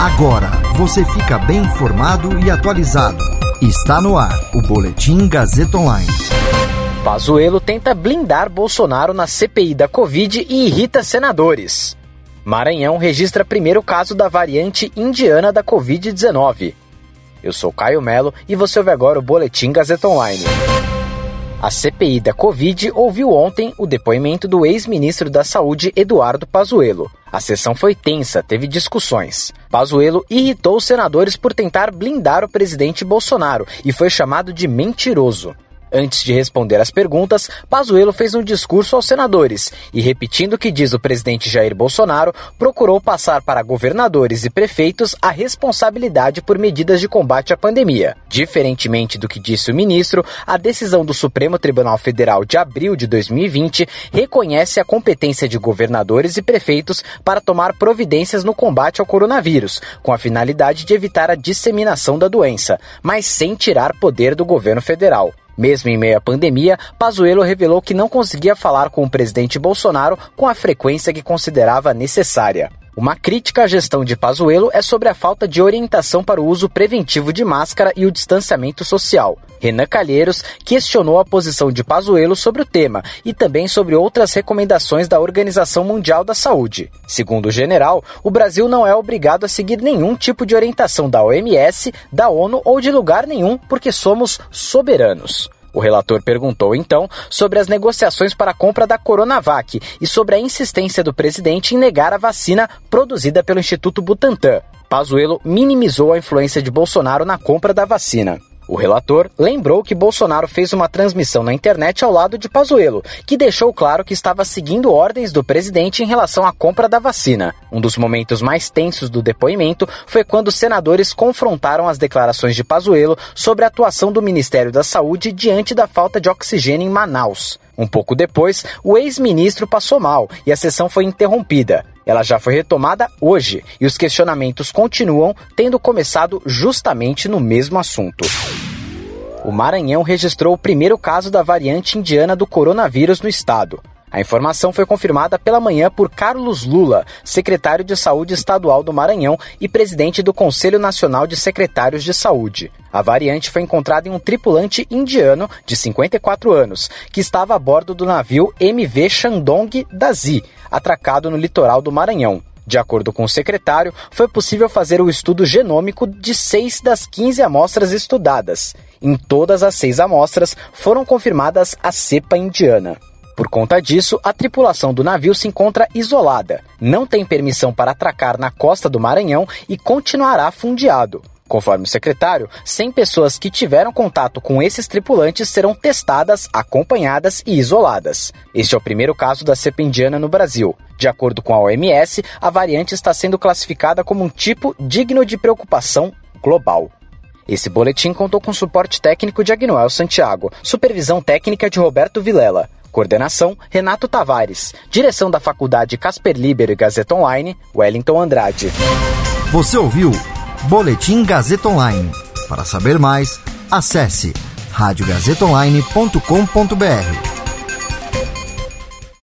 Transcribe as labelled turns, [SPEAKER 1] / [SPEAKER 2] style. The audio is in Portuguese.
[SPEAKER 1] Agora você fica bem informado e atualizado. Está no ar o Boletim Gazeta Online.
[SPEAKER 2] Pazuello tenta blindar Bolsonaro na CPI da Covid e irrita senadores. Maranhão registra primeiro caso da variante indiana da Covid-19. Eu sou Caio Melo e você ouve agora o Boletim Gazeta Online. A CPI da Covid ouviu ontem o depoimento do ex-ministro da Saúde Eduardo Pazuello. A sessão foi tensa, teve discussões. Pazuello irritou os senadores por tentar blindar o presidente Bolsonaro e foi chamado de mentiroso. Antes de responder às perguntas, Pazuello fez um discurso aos senadores e, repetindo o que diz o presidente Jair Bolsonaro, procurou passar para governadores e prefeitos a responsabilidade por medidas de combate à pandemia. Diferentemente do que disse o ministro, a decisão do Supremo Tribunal Federal de abril de 2020 reconhece a competência de governadores e prefeitos para tomar providências no combate ao coronavírus, com a finalidade de evitar a disseminação da doença, mas sem tirar poder do governo federal. Mesmo em meio à pandemia, Pazuello revelou que não conseguia falar com o presidente Bolsonaro com a frequência que considerava necessária. Uma crítica à gestão de Pazuello é sobre a falta de orientação para o uso preventivo de máscara e o distanciamento social. Renan Calheiros questionou a posição de Pazuello sobre o tema e também sobre outras recomendações da Organização Mundial da Saúde. Segundo o general, o Brasil não é obrigado a seguir nenhum tipo de orientação da OMS, da ONU ou de lugar nenhum, porque somos soberanos. O relator perguntou então sobre as negociações para a compra da Coronavac e sobre a insistência do presidente em negar a vacina produzida pelo Instituto Butantan. Pazuello minimizou a influência de Bolsonaro na compra da vacina. O relator lembrou que Bolsonaro fez uma transmissão na internet ao lado de Pazuello, que deixou claro que estava seguindo ordens do presidente em relação à compra da vacina. Um dos momentos mais tensos do depoimento foi quando senadores confrontaram as declarações de Pazuello sobre a atuação do Ministério da Saúde diante da falta de oxigênio em Manaus. Um pouco depois, o ex-ministro passou mal e a sessão foi interrompida. Ela já foi retomada hoje e os questionamentos continuam, tendo começado justamente no mesmo assunto. O Maranhão registrou o primeiro caso da variante indiana do coronavírus no estado. A informação foi confirmada pela manhã por Carlos Lula, secretário de Saúde Estadual do Maranhão e presidente do Conselho Nacional de Secretários de Saúde. A variante foi encontrada em um tripulante indiano de 54 anos, que estava a bordo do navio MV Shandong Dazi, atracado no litoral do Maranhão. De acordo com o secretário, foi possível fazer o estudo genômico de seis das 15 amostras estudadas. Em todas as seis amostras foram confirmadas a cepa indiana. Por conta disso, a tripulação do navio se encontra isolada, não tem permissão para atracar na costa do Maranhão e continuará fundeado. Conforme o secretário, 100 pessoas que tiveram contato com esses tripulantes serão testadas, acompanhadas e isoladas. Este é o primeiro caso da cepa indiana no Brasil. De acordo com a OMS, a variante está sendo classificada como um tipo digno de preocupação global. Esse boletim contou com suporte técnico de Agnoel Santiago, supervisão técnica de Roberto Vilela. Coordenação: Renato Tavares. Direção da Faculdade Casper Liber e Gazeta Online, Wellington Andrade.
[SPEAKER 1] Você ouviu Boletim Gazeta Online. Para saber mais, acesse radiogazetaonline.com.br.